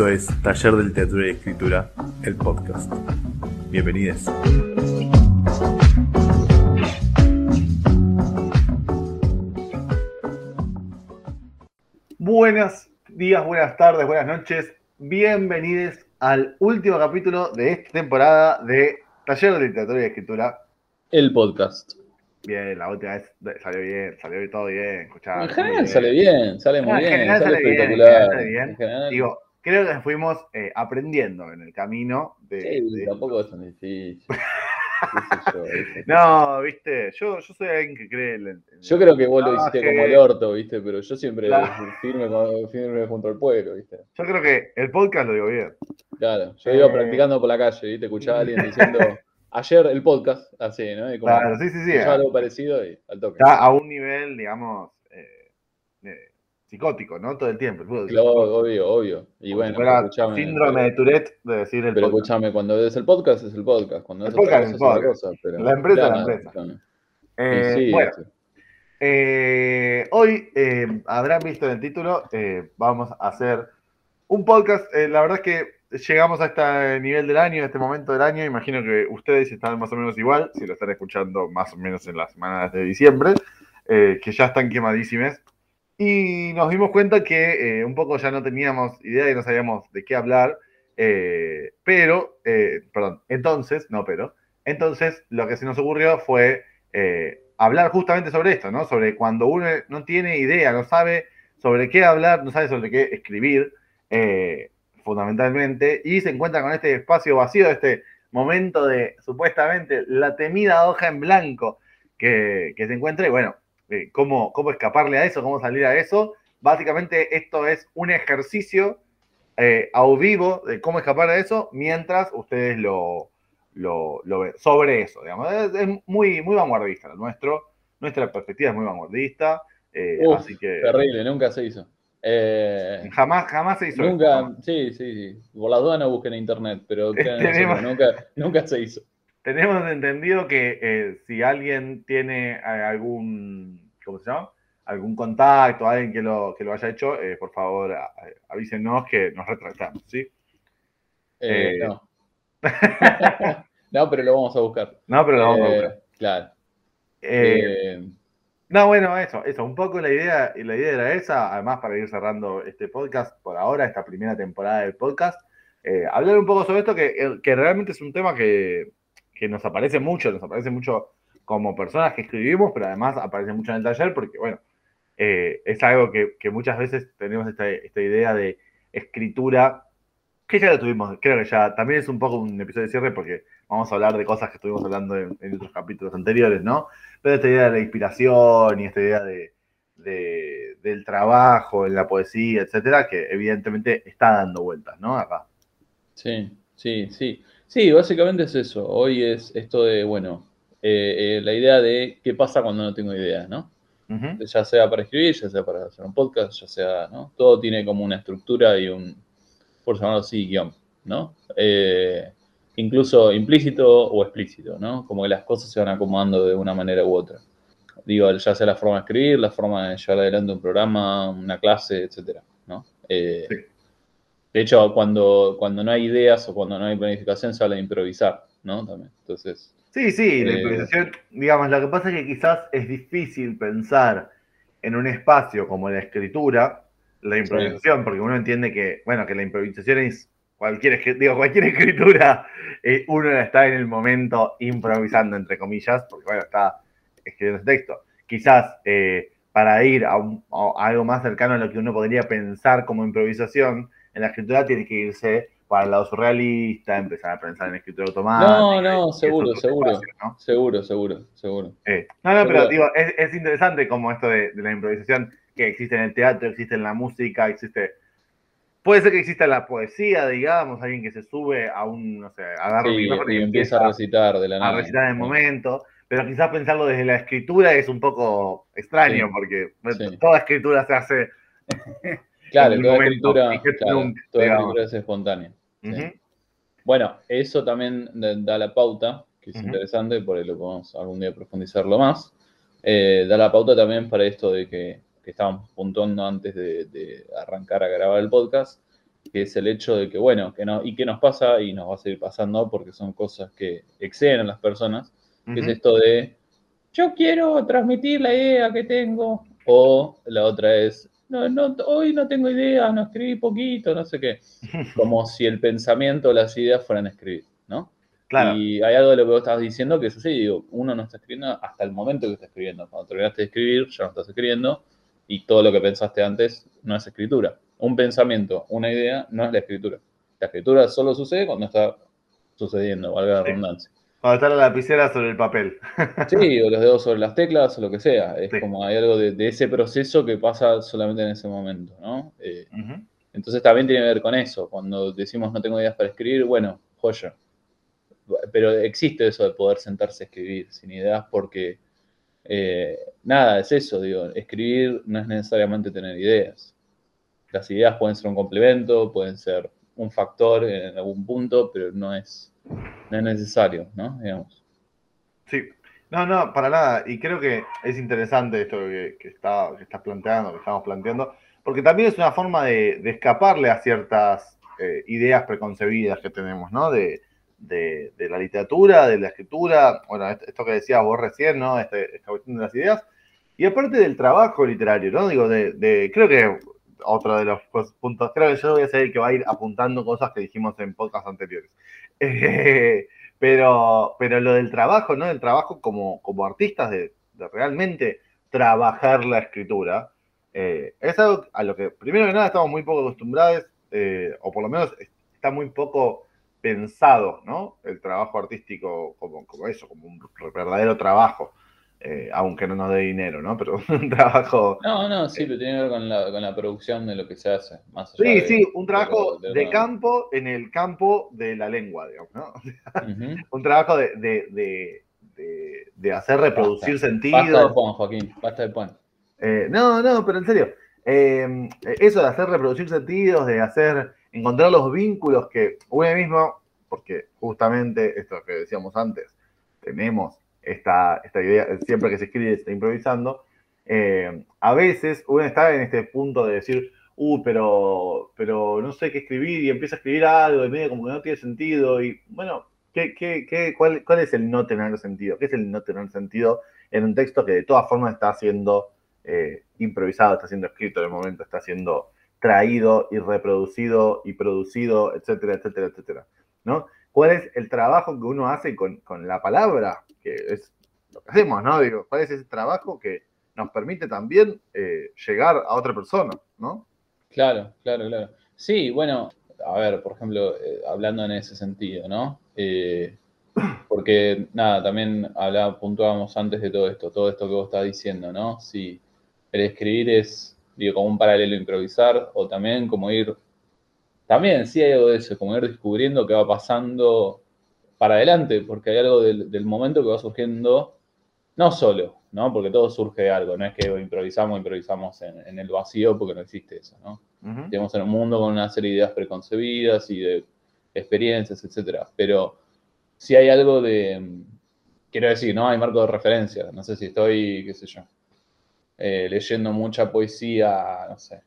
Esto es Taller del Teatro y Escritura, el podcast. Bienvenidos. Buenos días, buenas tardes, buenas noches. Bienvenidos al último capítulo de esta temporada de Taller de Literatura y Escritura. El podcast. Bien, la última vez salió bien, salió todo bien. Escuchá, En general bien. sale bien, sale muy en bien, general sale sale bien, en espectacular. general sale bien. En general, Digo, creo que fuimos eh, aprendiendo en el camino de. sí, de- tampoco es tan difícil. No, viste, yo, yo soy alguien que cree en. en- Yo creo que vos lo hiciste como el orto, ¿viste? Pero yo siempre Claro. firme, firme junto al pueblo, ¿viste? Yo creo que el podcast lo digo bien. Claro, yo iba Eh. practicando por la calle, ¿viste? Escuchaba a alguien diciendo, ayer el podcast, así, ¿no? Y como Claro, sí, sí, sí. escuchaba algo parecido y al toque. Está a un nivel, digamos, eh, eh, psicótico, ¿no? Todo el tiempo. el fútbol. Claro, obvio, obvio. Y bueno, síndrome de Tourette de decir el Pero podcast. escuchame, cuando es el podcast, es el podcast. Cuando El es podcast es otra podcast. cosa. Pero, La empresa es la empresa. Eh, sí, bueno, eh, hoy eh, habrán visto en el título, eh, vamos a hacer un podcast. la verdad es que llegamos a este nivel del año, a este momento del año. Imagino que ustedes están más o menos igual, si lo están escuchando más o menos en las semanas de diciembre, que ya están quemadísimas. Y nos dimos cuenta que eh, un poco ya no teníamos idea y no sabíamos de qué hablar. eh, pero, eh, perdón, entonces, no pero, entonces lo que se nos ocurrió fue hablar justamente sobre esto, ¿no? Sobre cuando uno no tiene idea, no sabe sobre qué hablar, no sabe sobre qué escribir, fundamentalmente, y se encuentra con este espacio vacío, este momento de supuestamente la temida hoja en blanco que, que se encuentra, y bueno, eh, ¿cómo, cómo escaparle a eso, cómo salir a eso. Básicamente esto es un ejercicio eh, a vivo de cómo escapar a eso mientras ustedes lo, lo, lo ven. Sobre eso, digamos. Es, es muy, muy vanguardista lo nuestro. Nuestra perspectiva es muy vanguardista. eh, Uf, así que Terrible, nunca se hizo. Eh, jamás, jamás se hizo. nunca, sí, sí, sí. Por las dudas no busquen en internet, pero Tenemos- nunca, nunca se hizo. Tenemos entendido que eh, si alguien tiene algún, ¿cómo se llama? Algún contacto, alguien que lo, que lo haya hecho, eh, por favor a- avísenos que nos retractamos, ¿sí? Eh, Eh, no. no, pero lo vamos a buscar. No, pero lo vamos a buscar. Claro. No, bueno, eso, eso, un poco la idea, la idea era esa, además para ir cerrando este podcast por ahora, esta primera temporada del podcast, eh, hablar un poco sobre esto que, que realmente es un tema que, que nos aparece mucho, nos aparece mucho como personas que escribimos, pero además aparece mucho en el taller porque, bueno, eh, es algo que, muchas veces tenemos esta, idea de escritura, que ya lo tuvimos, creo que ya también es un poco un episodio de cierre porque vamos a hablar de cosas que estuvimos hablando en, en otros capítulos anteriores, ¿no? Pero esta idea de la inspiración y esta idea de, de- del trabajo en la poesía, etcétera, que evidentemente está dando vueltas, ¿no? Acá. Sí, sí, sí. Sí, básicamente es eso. Hoy es esto de, bueno, eh, eh, la idea de qué pasa cuando no tengo ideas, ¿no? Ya sea para escribir, ya sea para hacer un podcast, ya sea, ¿no? Todo tiene como una estructura y un, por llamarlo así, guion, ¿no? Eh, incluso implícito o explícito, ¿no? Como que las cosas se van acomodando de una manera u otra. Digo, ya sea la forma de escribir, la forma de llevar adelante un programa, una clase, etcétera, ¿no? Eh, Sí. De hecho, cuando, cuando no hay ideas o cuando no hay planificación, se habla de improvisar, ¿no? También. Entonces, Sí, sí, la Eh, improvisación, digamos, lo que pasa es que quizás es difícil pensar en un espacio como la escritura, la improvisación, porque uno entiende que, bueno, que la improvisación es cualquier, digo, cualquier escritura, eh, uno está en el momento improvisando, entre comillas, porque, bueno, está escribiendo ese texto. Quizás eh, para ir a, un- a algo más cercano a lo que uno podría pensar como improvisación, en la escritura tiene que irse para el lado surrealista, empezar a pensar en escritura automática. No, no, seguro, seguro. espacios, ¿no? seguro, seguro, seguro. Eh, no, no, pero Seguro. digo, es, es interesante como esto de, de la improvisación que existe en el teatro, existe en la música, existe. Puede ser que exista en la poesía, digamos, alguien que se sube a un, no sé, agarra un Sí, micrófono y empieza a recitar de la a nada. recitar en el momento, pero quizás pensarlo desde la escritura es un poco extraño, Sí. porque Sí. toda escritura se hace. Claro, en un toda momento, escritura, claro, nunca, toda escritura es espontánea. Sí. Bueno, eso también da la pauta, que es interesante, por ahí lo podemos algún día profundizarlo más. Eh, da la pauta también para esto de que, que estábamos puntuando antes de, de arrancar a grabar el podcast, que es el hecho de que, bueno, que no, y qué nos pasa y nos va a seguir pasando porque son cosas que exceden a las personas, que es esto de, yo quiero transmitir la idea que tengo, o la otra es, no, no, hoy no tengo idea, no escribí poquito, no sé qué, como si el pensamiento o las ideas fueran a escribir, ¿no? Claro. Y hay algo de lo que vos estabas diciendo que así, digo, uno no está escribiendo hasta el momento que está escribiendo. Cuando terminaste de escribir, ya no estás escribiendo, y todo lo que pensaste antes no es escritura un pensamiento, una idea, no es la escritura. La escritura solo sucede cuando está sucediendo, valga la redundancia. Cuando está la lapicera sobre el papel. Sí, o los dedos sobre las teclas, o lo que sea. Es como hay algo de, ese proceso que pasa solamente en ese momento, ¿no? Eh, entonces también tiene que ver con eso. Cuando decimos no tengo ideas para escribir, bueno, joya. Pero existe eso de poder sentarse a escribir sin ideas porque, eh, nada, es eso, digo, escribir no es necesariamente tener ideas las ideas pueden ser un complemento, pueden ser un factor en algún punto, pero no es, necesario, ¿no? Digamos. Sí, no, no, para nada. Y creo que es interesante esto que, está, que estás planteando, que estamos planteando, porque también es una forma de, escaparle a ciertas eh, ideas preconcebidas que tenemos, ¿no? De, la literatura, de la escritura, bueno, esto que decías vos recién, ¿no? Este, esta cuestión de las ideas. Y aparte del trabajo literario, ¿no? Digo, de, creo que otro de los puntos. Creo que yo voy a ser el que va a ir apuntando cosas que dijimos en podcast anteriores. pero, pero lo del trabajo, ¿no? El trabajo como, como artistas, de, realmente trabajar la escritura, eh, es algo a lo que, primero que nada, estamos muy poco acostumbrados, eh, o por lo menos está muy poco pensado, ¿no? El trabajo artístico como, como eso, como un verdadero trabajo. Eh, aunque no nos dé dinero, ¿no? Pero un trabajo... No, no, sí, pero tiene que ver con la, con la producción de lo que se hace. Más sí, sí, un trabajo de, campo en el campo de la lengua, digamos, ¿no? un trabajo de, de, de hacer reproducir sentido. Basta de Juan, Joaquín, basta de pan. Eh, no, no, pero en serio, em, eso de hacer reproducir sentidos, de hacer, encontrar los vínculos que uno mismo, porque justamente esto que decíamos antes, tenemos esta, esta idea, siempre que se escribe se está improvisando, eh, a veces uno está en este punto de decir, uh, pero, pero no sé qué escribir y empieza a escribir algo y medio como que no tiene sentido y bueno, ¿qué, qué, qué, cuál, cuál, es el no tener sentido? ¿Qué es el no tener sentido en un texto que de todas formas está siendo eh, improvisado, está siendo escrito en el momento, está siendo traído y reproducido y producido, etcétera, etcétera, etcétera, ¿no? ¿Cuál es el trabajo que uno hace con, con la palabra? que es lo que hacemos, ¿no? Digo, ¿cuál es ese trabajo que nos permite también eh, llegar a otra persona, ¿no? Claro, claro, claro. Sí, bueno, a ver, por ejemplo, eh, hablando en ese sentido, ¿no? Eh, porque, nada, también hablaba, puntuábamos antes de todo esto, todo esto que vos estás diciendo, ¿no? Si el escribir es, digo, como un paralelo improvisar, o también como ir, también sí hay algo de eso, como ir descubriendo qué va pasando para adelante, porque hay algo del, momento que va surgiendo, no solo, ¿no? Porque todo surge de algo, no es que improvisamos, improvisamos en, el vacío porque no existe eso, ¿no? Tenemos en un mundo con una serie de ideas preconcebidas y de experiencias, etcétera, pero si hay algo de, quiero decir, ¿no? Hay marco de referencia, no sé si estoy, qué sé yo, eh, leyendo mucha poesía, no sé,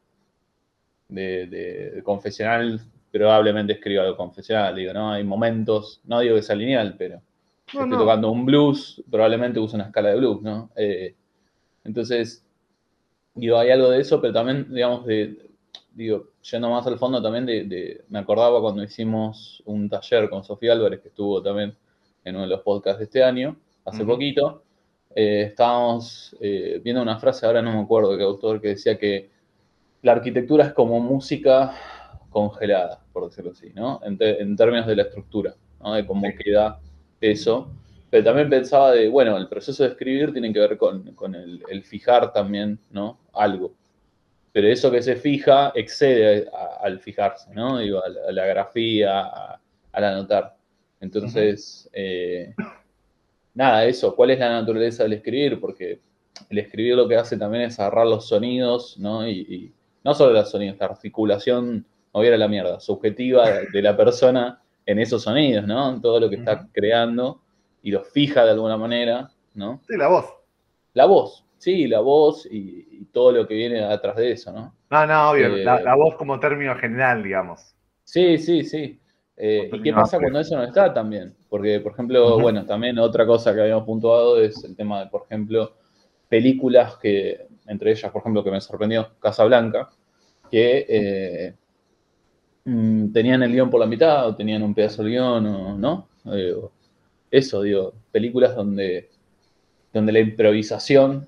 de, de confesional probablemente escriba algo confesional, digo, ¿no? Hay momentos, no digo que sea lineal, pero estoy tocando un blues, probablemente uso una escala de blues, ¿no? Eh, entonces, digo, hay algo de eso, pero también, digamos, de, digo, yendo más al fondo también de, me acordaba cuando hicimos un taller con Sofía Álvarez, que estuvo también en uno de los podcasts de este año, hace poquito, eh, estábamos eh, viendo una frase, ahora no me acuerdo de qué autor, que decía que la arquitectura es como música congelada, por decirlo así, ¿no? En, términos de la estructura, ¿no? De cómo queda eso. Pero también pensaba de, bueno, el proceso de escribir tiene que ver con, el, fijar también, ¿no? Algo. Pero eso que se fija excede al fijarse, ¿no? Digo, a, la grafía, al anotar. Entonces, eh, nada, eso, ¿cuál es la naturaleza del escribir? Porque el escribir lo que hace también es agarrar los sonidos, ¿no? Y, y no solo los sonidos, la articulación moviera la mierda, subjetiva de la persona en esos sonidos, ¿no? En todo lo que está creando y lo fija de alguna manera, ¿no? Sí, la voz. La voz, sí, la voz y, y todo lo que viene atrás de eso, ¿no? No, no, obvio. Eh, la, la voz como término general, digamos. Sí, sí, sí. Eh, ¿Y qué pasa cuando eso no está también? Porque, por ejemplo, bueno, también otra cosa que habíamos puntuado es el tema de, por ejemplo, películas que, entre ellas, por ejemplo, que me sorprendió, Casablanca, que eh, mm, tenían el guion por la mitad o tenían un pedazo del guion, o, ¿no? Eso, digo, películas donde, donde la improvisación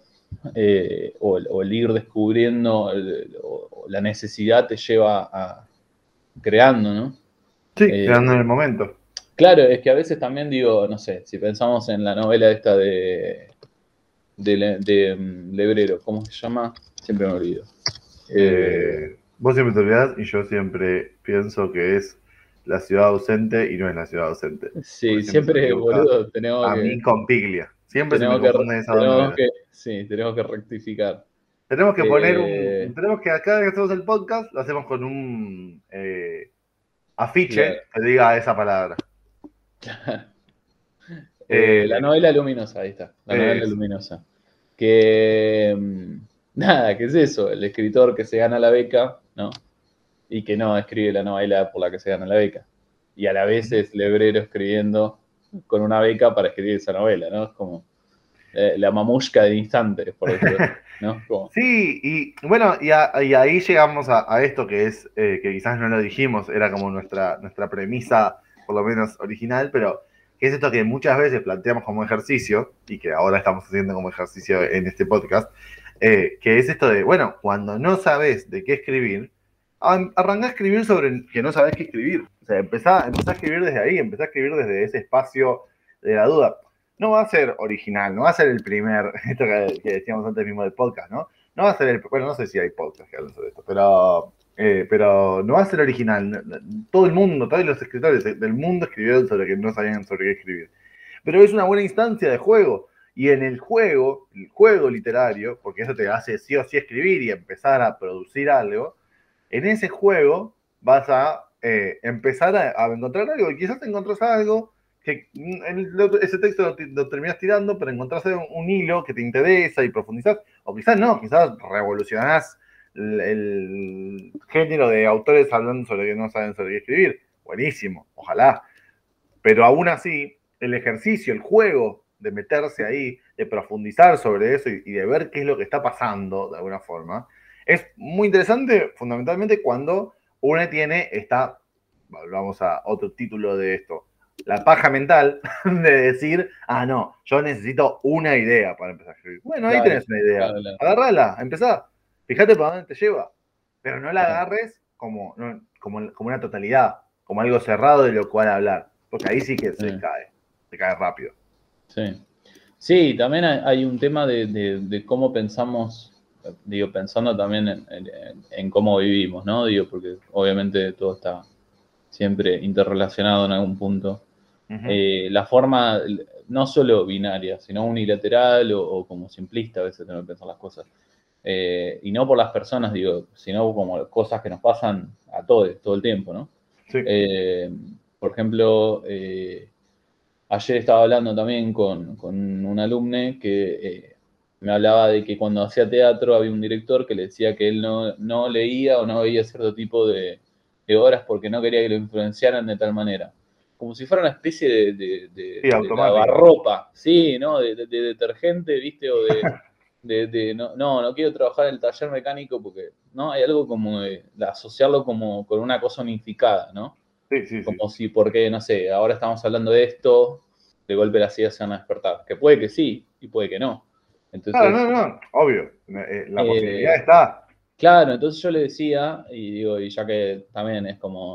eh, o, el, o el ir descubriendo el- o, o la necesidad te lleva a creando, ¿no? Sí, Eh, quedando en el momento. Claro, es que a veces también digo, no sé, si pensamos en la novela esta de, de, Le- de, mm, Lebrero, ¿cómo se llama? Siempre me olvido. Eh, Eh, vos siempre te olvidás y yo siempre pienso que es la ciudad ausente y no es la ciudad ausente. sí, siempre boludo, tenemos A que, mí con Piglia. Siempre se me tenemos que, dos tenemos que- sí, tenemos que rectificar. Tenemos que poner Eh, un. Tenemos que cada vez que hacemos el podcast lo hacemos con un eh, afiche que diga esa palabra. Eh, Eh, la novela luminosa, ahí está, la novela luminosa. Que, mm, nada, ¿qué es eso? El escritor que se gana la beca, ¿no? Y que no escribe la novela por la que se gana la beca. Y a la vez es Lebrero escribiendo con una beca para escribir esa novela, ¿no? Es como eh, la mamushka de instantes, por decirlo, ¿no? Como- Sí, y bueno, y, a- y ahí llegamos a, a esto que es, eh, que quizás no lo dijimos, era como nuestra, nuestra premisa, por lo menos original, pero que es esto que muchas veces planteamos como ejercicio, y que ahora estamos haciendo como ejercicio en este podcast, eh, que es esto de, bueno, cuando no sabes de qué escribir, arrancá a escribir sobre que no sabes qué escribir. O sea, empezá, empezá a escribir desde ahí, empezá a escribir desde ese espacio de la duda. No va a ser original, no va a ser el primer, esto que, que decíamos antes mismo del podcast, ¿no? No va a ser el, bueno, no sé si hay podcast que hablan sobre esto, pero, eh, pero no va a ser original. Todo el mundo, todos los escritores del mundo escribieron sobre que no sabían sobre qué escribir. Pero es una buena instancia de juego. Y en el juego, el juego literario, porque eso te hace sí o sí escribir y empezar a producir algo, en ese juego vas a eh, empezar a, a encontrar algo. Y quizás te encontrás algo que mm, el ese texto lo, lo tirando, pero encontrás un, un hilo que te interesa y profundizás. O quizás no, quizás revolucionás el, el género de autores hablando sobre que no saben sobre qué escribir. Buenísimo, ojalá. Pero aún así, el ejercicio, el juego de meterse ahí, de profundizar sobre eso y, y de ver qué es lo que está pasando de alguna forma, es muy interesante fundamentalmente cuando uno tiene esta, vamos a otro título de esto, la paja mental de decir, ah, no, yo necesito una idea para empezar a escribir. Bueno, ahí Claro, tenés una idea. claro, claro. Agarrala, empezá. Fíjate para dónde te lleva. Pero no la agarres como, no, como, como una totalidad, como algo cerrado de lo cual hablar. Porque ahí sí que se Sí. cae. Se cae rápido. Sí. Sí, también hay, un tema de, de- de cómo pensamos, digo, pensando también en, en- en cómo vivimos, ¿no? Digo, porque obviamente todo está siempre interrelacionado en algún punto. Eh, la forma, no solo binaria, sino unilateral o, o como simplista a veces tengo que pensar las cosas. Eh, y no por las personas, digo, sino como cosas que nos pasan a todos, todo el tiempo, ¿no? Sí. Eh, por ejemplo, eh, ayer estaba hablando también con, con un alumne que me hablaba de que cuando hacía teatro había un director que le decía que él no, no leía o no veía cierto tipo de, de obras porque no quería que lo influenciaran de tal manera. Como si fuera una especie de, de, de- Sí, lavarropa, sí, ¿no? De detergente, ¿viste? O de, de, de- no, no, no quiero trabajar en el taller mecánico porque, ¿no? Hay algo como de, de asociarlo como con una cosa unificada, ¿no? Sí, sí, sí. Como si, porque, no sé, ahora estamos hablando de esto, de golpe las ideas se van a despertar. Que puede que sí y puede que no. Entonces, Claro, no, no, obvio. Eh, la Eh, posibilidad está. Claro, entonces yo le decía, y digo, y ya que también es como,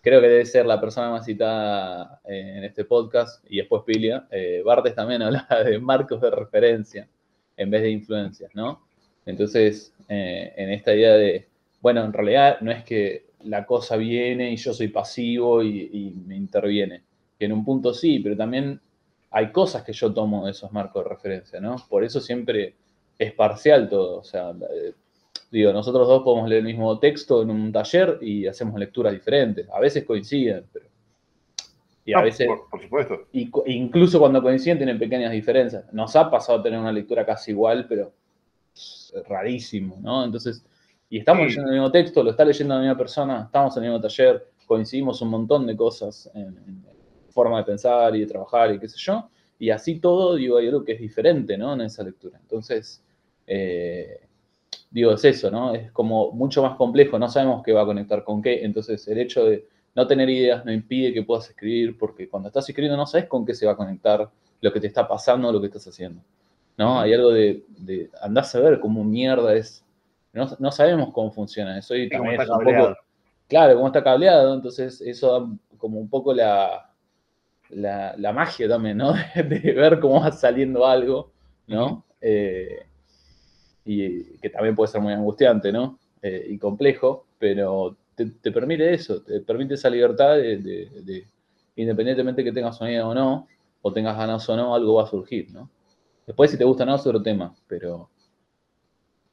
creo que debe ser la persona más citada eh, en este podcast, y después Pilia, eh, Bartes también hablaba de marcos de referencia en vez de influencias, ¿no? Entonces, eh, en esta idea de, bueno, en realidad no es que la cosa viene y yo soy pasivo y, me interviene, que en un punto sí, pero también hay cosas que yo tomo de esos marcos de referencia, ¿no? Por eso siempre es parcial todo, o sea, eh, digo, nosotros dos podemos leer el mismo texto en un taller y hacemos lecturas diferentes. A veces coinciden, pero. Y a No, veces, por, por supuesto. y incluso cuando coinciden, tienen pequeñas diferencias. Nos ha pasado a tener una lectura casi igual, pero rarísimo, ¿no? Entonces, y estamos Sí. leyendo el mismo texto, lo está leyendo la misma persona, estamos en el mismo taller, coincidimos un montón de cosas en, en forma de pensar y de trabajar y qué sé yo, y así todo, digo, hay algo que es diferente, ¿no? En esa lectura. Entonces, eh, digo, es eso, ¿no? Es como mucho más complejo, no sabemos qué va a conectar con qué, entonces el hecho de no tener ideas no impide que puedas escribir, porque cuando estás escribiendo no sabes con qué se va a conectar lo que te está pasando o lo que estás haciendo. ¿No? Hay algo de, de andás a ver cómo mierda es. No, no sabemos cómo funciona eso. Y Sí, también está es un poco, claro, cómo está cableado, entonces eso da como un poco la, la, la magia también, ¿no? De ver cómo va saliendo algo, ¿no? Eh, y que también puede ser muy angustiante, ¿no? Eh, y complejo, pero te, te permite eso, te permite esa libertad de, de- de- independientemente que tengas sonido o no, o tengas ganas o no, algo va a surgir, ¿no? Después si te gusta o no es otro tema, pero,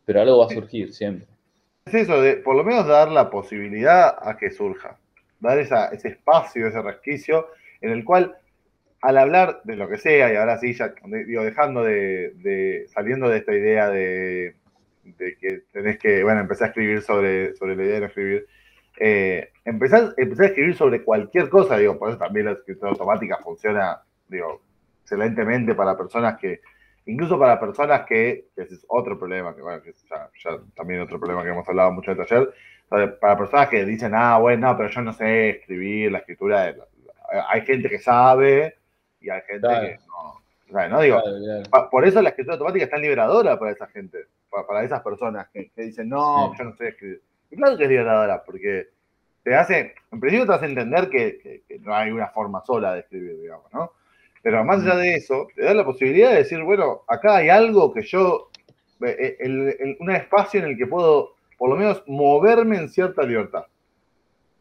pero algo va a surgir siempre. Es eso, de por lo menos dar la posibilidad a que surja. Dar esa- ese espacio, ese resquicio, en el cual, al hablar de lo que sea, y ahora sí, ya digo, dejando de, de- saliendo de esta idea de, de que tenés que, bueno, empezar a escribir sobre, sobre la idea de no escribir, eh, empezar, empezar a escribir sobre cualquier cosa, digo, por eso también la escritura automática funciona, digo, excelentemente para personas que, incluso para personas que, que ese es otro problema, que bueno, que es ya, ya también otro problema que hemos hablado mucho en el taller, para, para personas que dicen, ah, bueno, no, pero yo no sé escribir, la escritura, de- hay gente que sabe y hay gente Claro. que no. Sea, no digo, Claro, claro. Pa- Por eso la escritura automática es tan liberadora para esa gente, pa- para, esas personas que, que dicen, no, Sí. yo no sé escribir. Y claro que es liberadora, porque te hace, en principio te hace entender que, que- que no hay una forma sola de escribir, digamos, ¿no? Pero más allá de eso, te da la posibilidad de decir, bueno, acá hay algo que yo, eh, el- el- un espacio en el que puedo, por lo menos, moverme en cierta libertad.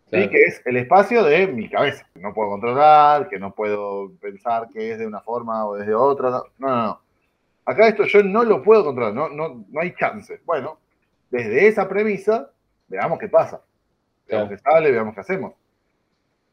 ¿sí? Claro. que es el espacio de mi cabeza, que no puedo controlar, que no puedo pensar que es de una forma o desde otra. No, no, no. Acá esto yo no lo puedo controlar, no, no, no hay chance. Bueno, desde esa premisa, veamos qué pasa. Veamos Claro. qué sale, veamos qué hacemos.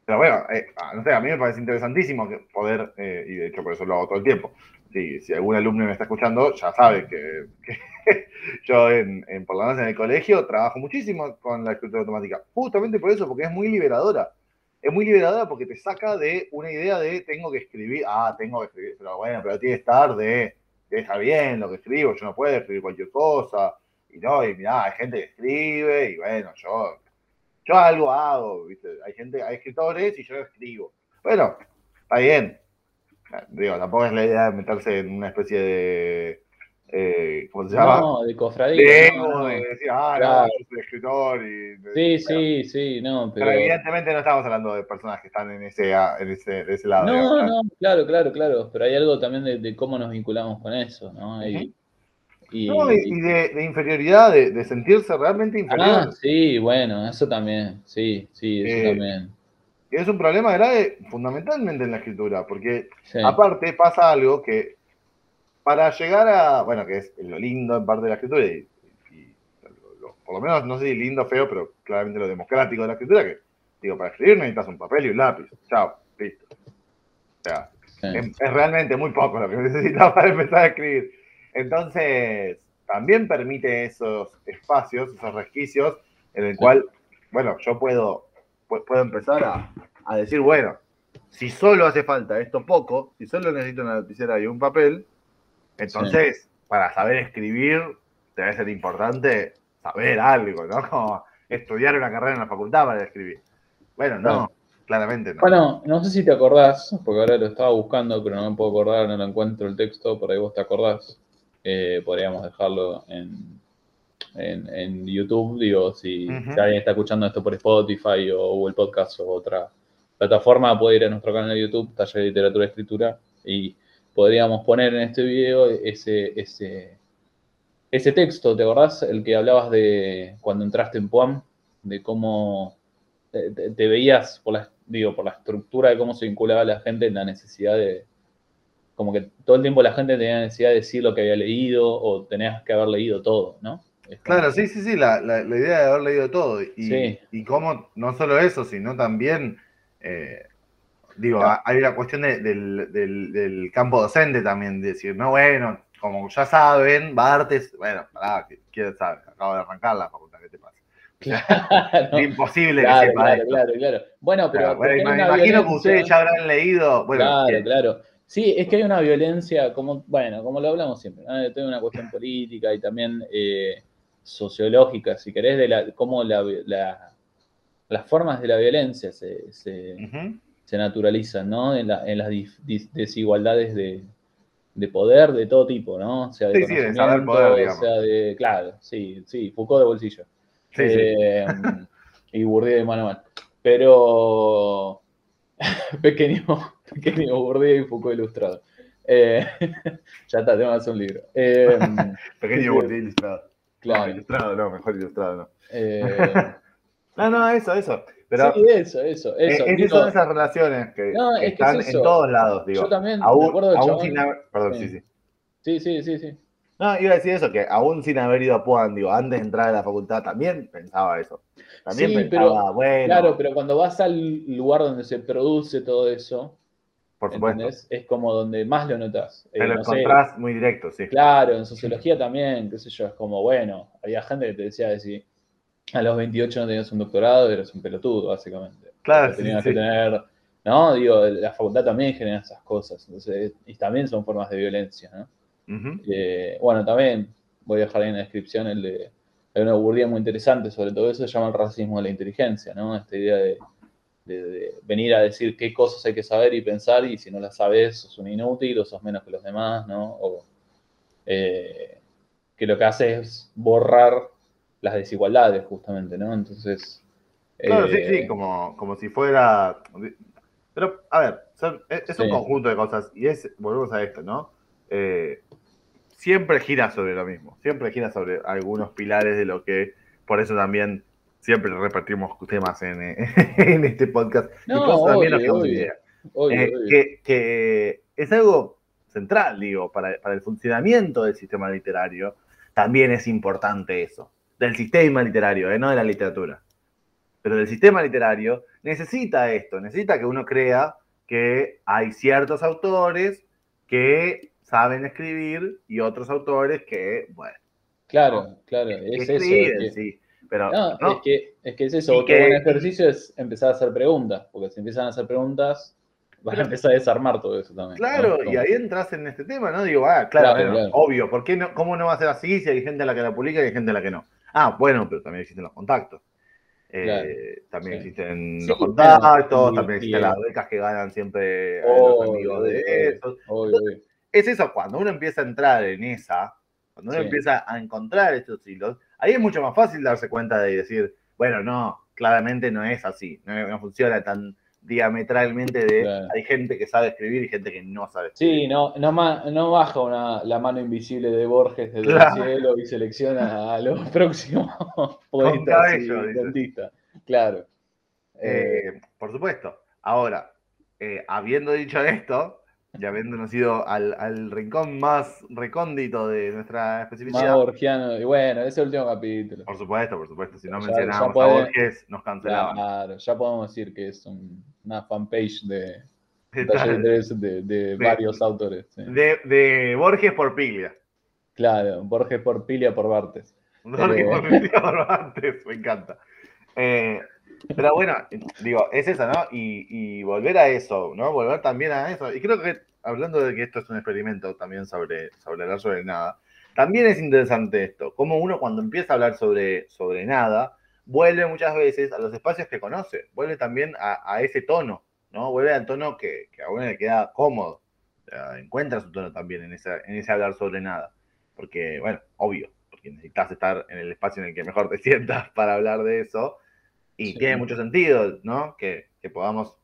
Pero bueno, eh, ah, no sé, a mí me parece interesantísimo que poder, eh, y de hecho por eso lo hago todo el tiempo. Si, si algún alumno me está escuchando, ya sabe que, que yo en, en, por lo menos en el colegio trabajo muchísimo con la escritura automática. Justamente por eso, porque es muy liberadora. Es muy liberadora porque te saca de una idea de tengo que escribir, ah, tengo que escribir, pero bueno, pero tiene que estar de está bien lo que escribo, yo no puedo escribir cualquier cosa. Y no, y mirá, hay gente que escribe, y bueno, yo, yo algo hago, ¿viste? Hay gente, hay escritores y yo escribo. Bueno, está bien. Digo, tampoco es la idea de meterse en una especie de. Eh, ¿Cómo se llama? No, de cofradía. no, no. de decir, ah, Claro. no, yo soy escritor. Y, Sí, bueno, sí, sí, no, Pero pero... evidentemente no estamos hablando de personas que están en ese, en ese, de ese lado. No, digamos, no, claro, claro, claro, pero hay algo también de, de cómo nos vinculamos con eso, ¿no? Y, y- No, y, y de, de inferioridad, de, de sentirse realmente inferior. Ah, sí, bueno, eso también, sí, sí, eso Eh, también. Es un problema grave fundamentalmente en la escritura, porque Sí, aparte pasa algo que para llegar a, bueno, que es lo lindo en parte de la escritura, y, y lo- lo- por lo menos no sé si lindo o feo, pero claramente lo democrático de la escritura, que digo, para escribir necesitas un papel y un lápiz. Chao, listo. O sea, sí. es, es realmente muy poco lo que necesitas para empezar a escribir. Entonces, también permite esos espacios, esos resquicios, en el cual, bueno, yo puedo, pu- puedo empezar a, a decir, bueno, si solo hace falta esto poco, si solo necesito una lapicera y un papel, entonces, para saber escribir, debe ser importante saber algo, ¿no? Como estudiar una carrera en la facultad para escribir. Bueno, no, Claro. claramente no. Bueno, no sé si te acordás, porque ahora lo estaba buscando, pero no me puedo acordar, no lo encuentro el texto, por ahí vos te acordás. Eh, podríamos dejarlo en, en, en YouTube, digo, si, alguien está escuchando esto por Spotify o Google Podcast o otra plataforma, puede ir a nuestro canal de YouTube, Taller de Literatura y Escritura, y podríamos poner en este video ese, ese, ese texto, ¿te acordás? El que hablabas de cuando entraste en PUAM, de cómo te, te- te veías por la, digo, por la estructura de cómo se vinculaba la gente en la necesidad de, como que todo el tiempo la gente tenía necesidad de decir lo que había leído o tenías que haber leído todo, ¿no? Claro, sí, sí, sí, la, la- la idea de haber leído todo. Y, Sí. y cómo, no solo eso, sino también, eh, digo, Claro. hay una cuestión de- del, del- del campo docente también, de decir, no, bueno, como ya saben, Bartes, bueno, pará, ¿quién sabe? Acabo de arrancar la facultad, ¿qué te pasa? Claro, Es imposible claro, que sepa claro, esto. claro, claro. Bueno, pero bueno, me imagino que ustedes ya habrán leído. Bueno, claro, bien. claro. Sí, es que hay una violencia, como, bueno, como lo hablamos siempre, ¿no? Toda una cuestión política y también eh, sociológica, si querés, de la, cómo la, la- las formas de la violencia se, se, naturalizan, ¿no? En, la- en las dis- desigualdades de, de poder de todo tipo, ¿no? O sea, de Sí, sí, de saber poder, o sea, de, claro, sí, sí, Foucault de bolsillo. Sí, sí. Eh, y Bourdieu de mano a mano. Pero pequeño, pequeño Bourdieu y Foucault ilustrado. Eh, ya está, tengo que hacer un libro. Eh, Pequeño Bourdieu ilustrado. No, claro. ilustrado, no, mejor ilustrado, no. eh, No, no, eso, eso. Pero sí, eso, eso, eso. esas Digo, son esas relaciones que, No, que es que están es en todos lados, digo. yo también me aún, del aún sin haber. Perdón, sí, Sí. sí. Sí, sí, sí, sí. No, iba a decir eso, que aún sin haber ido a Puan, digo, antes de entrar a la facultad también pensaba eso. También Sí, pensaba, pero- bueno, Claro, pero cuando vas al lugar donde se produce todo eso, por supuesto. ¿entendés? Es como donde más lo notas. Te lo no sé, encontrás muy directo, sí. Claro, en sociología también, qué sé yo, es como, bueno, había gente que te decía que si a los 28 no tenías un doctorado, eras un pelotudo, básicamente. Claro, sí, tenías sí. que tener, no, digo, la facultad también genera esas cosas, entonces, y también son formas de violencia, ¿no? Eh, bueno, también voy a dejar ahí en la descripción el de, hay una burdía muy interesante sobre todo eso, se llama el racismo de la inteligencia, ¿no? Esta idea de, de- de venir a decir qué cosas hay que saber y pensar, y si no las sabes, sos un inútil o sos menos que los demás, ¿no? O, eh, que lo que hace es borrar las desigualdades, justamente, ¿no? Entonces. Claro, sí, eh, sí, como, como si fuera. Pero, a ver, son- es, es un Sí. conjunto de cosas. Y es, volvemos a esto, ¿no? Eh, siempre gira sobre lo mismo. Siempre gira sobre algunos pilares de lo que. Por eso también siempre repartimos temas en, eh, en este podcast. No, y eso también nos obvio, quedamos sin obvio. idea. obvio, Eh, obvio. que, que es algo central, digo, para, para el funcionamiento del sistema literario, también es importante eso. Del sistema literario, eh, no de la literatura. Pero del sistema literario necesita esto, necesita que uno crea que hay ciertos autores que saben escribir y otros autores que, bueno, Claro, claro, es eso. escriben, que- sí. Pero No, no, Es, que, es que es eso. Y Otro que- buen ejercicio es empezar a hacer preguntas, porque si empiezan a hacer preguntas, van a empezar a desarmar todo eso también. Claro, ¿no? y ahí entras en este tema, ¿no? Digo, ah, claro, Claro, pero claro. obvio, ¿por qué no, ¿cómo no va a ser así si hay gente a la que la publica y hay gente a la que no? Ah, bueno, pero también existen los contactos. Eh, Claro, también sí. existen Sí, los contactos, también existen las becas que ganan siempre los amigos de esos. Es eso, cuando uno empieza a entrar en esa, cuando uno empieza a encontrar estos hilos, ahí es mucho más fácil darse cuenta de decir, bueno, no, claramente no es así, no, no funciona tan diametralmente de Claro. hay gente que sabe escribir y gente que no sabe escribir. Sí, no, no, no baja una, la mano invisible de Borges desde Claro. el cielo y selecciona a los próximos poetas y cabello, dentistas. Claro. Eh, Eh, por supuesto. Ahora, eh, habiendo dicho esto, y habiéndonos ido al, al rincón más recóndito de nuestra más especificidad, borgiano. Y bueno, ese último capítulo. por supuesto, por supuesto, si no Ya- mencionábamos ya puede- a Borges, nos cancelaban. Claro, ya podemos decir que es un- una fanpage de, De, de varios autores. sí. de- de Borges por Piglia. Claro, Borges por Pilia por Bartes. Borges Eh. por Piglia por antes, me encanta. Eh, pero bueno, digo, es eso, ¿no? Y, y volver a eso, ¿no? Volver también a eso. Y creo que, hablando de que esto es un experimento también sobre, sobre hablar sobre nada, también es interesante esto, como uno cuando empieza a hablar sobre, sobre nada, vuelve muchas veces a los espacios que conoce, vuelve también a, a ese tono, ¿no? Vuelve al tono que, que a uno le queda cómodo. O sea, encuentra su tono también en ese, en ese hablar sobre nada. Porque, bueno, obvio, porque necesitas estar en el espacio en el que mejor te sientas para hablar de eso. Y Sí. tiene mucho sentido, ¿no? Que, que podamos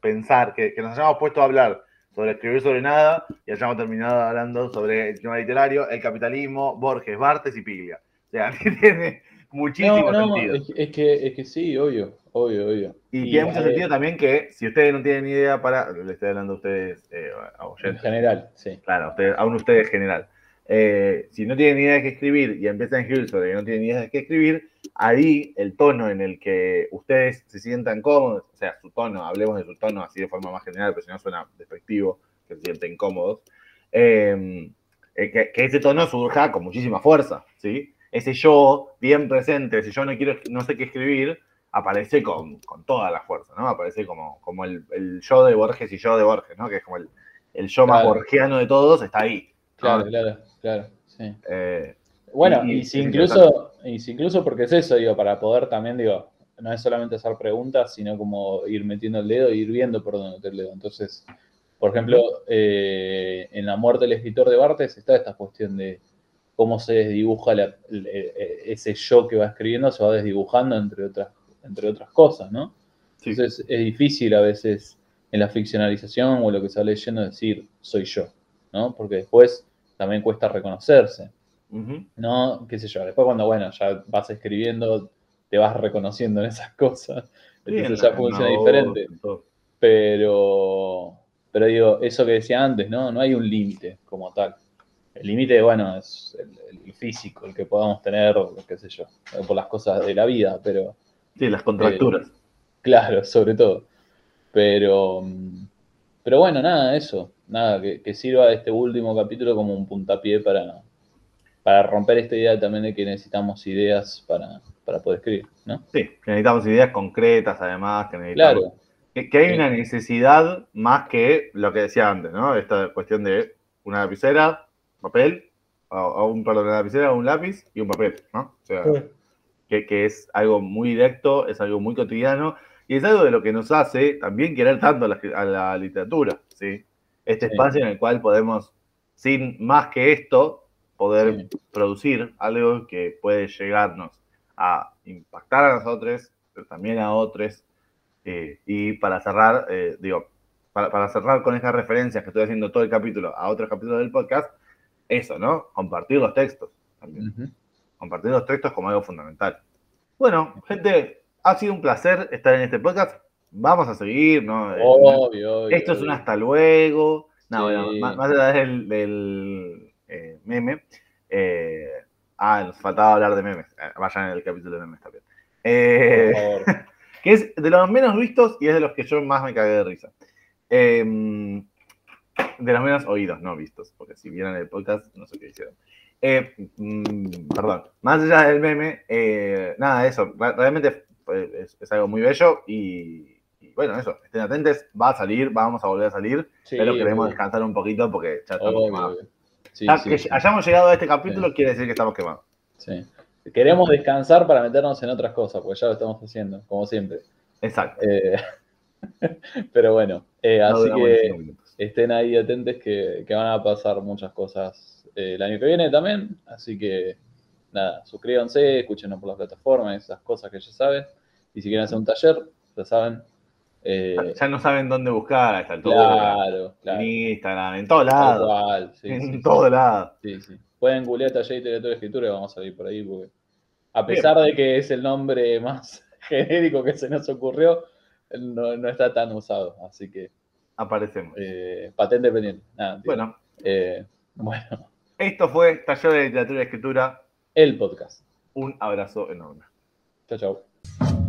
pensar, que, que nos hayamos puesto a hablar sobre escribir sobre nada y hayamos terminado hablando sobre el tema literario, el capitalismo, Borges, Bartes y Piglia. O sea, tiene muchísimo No, no, sentido. es, es que, es que sí, obvio, obvio, obvio. Y, tiene mucho sentido también que si ustedes no tienen idea para, le estoy hablando a ustedes, eh, a En general, sí. Claro, ustedes, aún ustedes general. Eh, si no tienen idea de qué escribir y empiezan a escribir sobre que no tienen idea de qué escribir, ahí el tono en el que ustedes se sientan cómodos, o sea, su tono, hablemos de su tono así de forma más general, pero si no suena despectivo, que se sienten cómodos, eh, eh, que, que ese tono surja con muchísima fuerza, ¿sí? Ese yo bien presente, si yo no quiero, no sé qué escribir, aparece con, con toda la fuerza, ¿no? Aparece como, como el, el yo de Borges y yo de Borges, ¿no? Que es como el, el yo más Claro. borgiano de todos, está ahí. Claro, claro, claro. Sí. Eh, Bueno, Y- si incluso, y si incluso porque es eso, digo, para poder también, digo, no es solamente hacer preguntas, sino como ir metiendo el dedo e ir viendo por dónde meter el dedo. Entonces, por ejemplo, eh, en La muerte del escritor de Bartes está esta cuestión de cómo se desdibuja la- ese yo que va escribiendo, se va desdibujando entre otras, entre otras cosas, ¿no? sí. Entonces es difícil a veces en la ficcionalización o lo que se va leyendo decir soy yo, ¿no? Porque después también cuesta reconocerse. No, qué sé yo, después cuando, bueno, ya vas escribiendo, te vas reconociendo en esas cosas, entonces Bien, ya funciona no, diferente. Pero, pero digo, eso que decía antes, ¿no? No hay un límite como tal. El límite, bueno, es el, el físico, el que podamos tener, qué sé yo, por las cosas de la vida, pero Sí, las contracturas. claro, sobre todo. Pero, mm, pero bueno, nada, eso. Nada, que, que sirva este último capítulo como un puntapié para, para romper esta idea también de que necesitamos ideas para, para poder escribir, ¿no? Sí, que necesitamos ideas concretas, además, que necesitamos. Claro, Que, que hay Sí. una necesidad más que lo que decía antes, ¿no? Esta cuestión de una lapicera, papel, o, o un, perdón, una lapicera, un lápiz y un papel, ¿no? O sea, que, que es algo muy directo, es algo muy cotidiano y es algo de lo que nos hace también querer tanto a la, a la literatura, ¿sí? Este Sí. espacio en el cual podemos, sin más que esto, poder Sí. producir algo que puede llegarnos a impactar a nosotros, pero también a otros. eh, y para cerrar, eh, digo, para, para cerrar con estas referencias que estoy haciendo todo el capítulo a otros capítulos del podcast, eso, ¿no? Compartir los textos también compartir los textos como algo fundamental. Bueno, gente, ha sido un placer estar en este podcast. Vamos a seguir, ¿no? Obvio, obvio, Esto es un hasta luego. No, Sí. bueno, más, más allá del, del, eh, meme. eh, ah, nos faltaba hablar de memes. Eh, vayan en el capítulo de memes también. Eh, Por favor. que es de los menos vistos y es de los que yo más me cagué de risa. Eh, de los menos oídos, no vistos, porque si vieron el podcast, no sé qué hicieron. Eh, mm, perdón, más allá del meme, eh, nada, eso, re- realmente es, es algo muy bello y, y bueno, eso, estén atentos, va a salir, vamos a volver a salir, Sí, pero queremos obvio, descansar un poquito porque ya estamos obvio, quemados. obvio. Sí, Ya sí, que hayamos llegado a este capítulo quiere decir que estamos quemados. sí. Queremos descansar para meternos en otras cosas, porque ya lo estamos haciendo, como siempre. Exacto. Eh, pero bueno, eh, No así que 15 minutos. estén ahí atentos que, que van a pasar muchas cosas eh, el año que viene también. Así que nada, suscríbanse, escúchenos por las plataformas, esas cosas que ya saben. Y si quieren hacer un taller, ya saben. eh, Ya no saben dónde buscar a esta altura. claro, claro. En Instagram, en todos lados. sí, en sí, todos sí. lados. Sí, sí. Pueden googlear taller de literatura y escritura y vamos a salir por ahí. Porque a pesar de que es el nombre más genérico que se nos ocurrió, no, no está tan usado. Así que Aparecemos. eh, patente pendiente. Nada. Bueno, Eh, bueno, esto fue Taller de Literatura y Escritura. El podcast. Un abrazo enorme. Chao, chao.